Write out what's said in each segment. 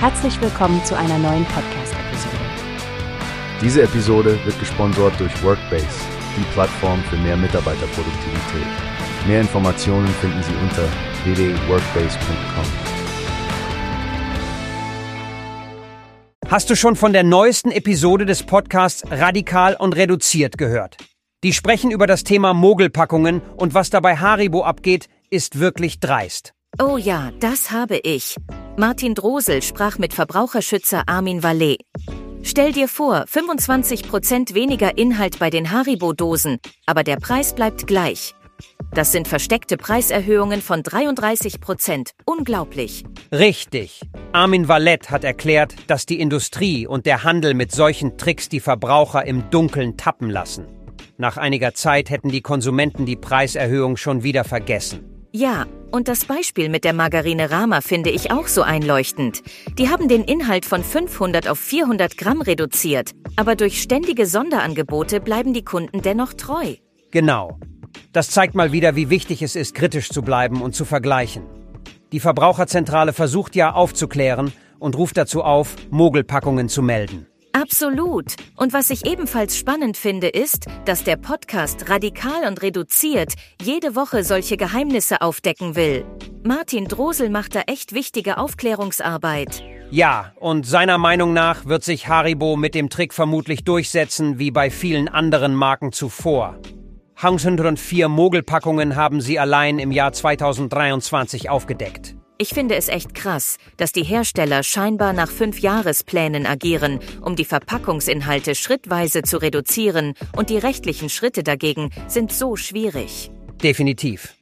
Herzlich willkommen zu einer neuen Podcast-Episode. Diese Episode wird gesponsert durch Workbase, die Plattform für mehr Mitarbeiterproduktivität. Mehr Informationen finden Sie unter www.workbase.com. Hast du schon von der neuesten Episode des Podcasts Radikal und Reduziert gehört? Die sprechen über das Thema Mogelpackungen und was dabei Haribo abgeht, ist wirklich dreist. Oh ja, das habe ich. Martin Drosel sprach mit Verbraucherschützer Armin Vallet. Stell dir vor, 25% weniger Inhalt bei den Haribo-Dosen, aber der Preis bleibt gleich. Das sind versteckte Preiserhöhungen von 33 Prozent. Unglaublich. Richtig. Armin Vallet hat erklärt, dass die Industrie und der Handel mit solchen Tricks die Verbraucher im Dunkeln tappen lassen. Nach einiger Zeit hätten die Konsumenten die Preiserhöhung schon wieder vergessen. Ja, und das Beispiel mit der Margarine Rama finde ich auch so einleuchtend. Die haben den Inhalt von 500 auf 400 Gramm reduziert, aber durch ständige Sonderangebote bleiben die Kunden dennoch treu. Genau. Das zeigt mal wieder, wie wichtig es ist, kritisch zu bleiben und zu vergleichen. Die Verbraucherzentrale versucht ja aufzuklären und ruft dazu auf, Mogelpackungen zu melden. Absolut. Und was ich ebenfalls spannend finde, ist, dass der Podcast radikal und reduziert jede Woche solche Geheimnisse aufdecken will. Martin Drosel macht da echt wichtige Aufklärungsarbeit. Ja, und seiner Meinung nach wird sich Haribo mit dem Trick vermutlich durchsetzen, wie bei vielen anderen Marken zuvor. 104 Mogelpackungen haben sie allein im Jahr 2023 aufgedeckt. Ich finde es echt krass, dass die Hersteller scheinbar nach Fünfjahresplänen agieren, um die Verpackungsinhalte schrittweise zu reduzieren und die rechtlichen Schritte dagegen sind so schwierig. Definitiv.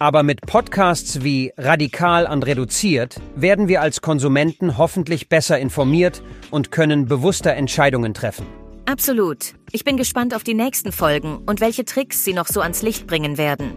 Aber mit Podcasts wie Radikal und Reduziert werden wir als Konsumenten hoffentlich besser informiert und können bewusster Entscheidungen treffen. Absolut. Ich bin gespannt auf die nächsten Folgen und welche Tricks sie noch so ans Licht bringen werden.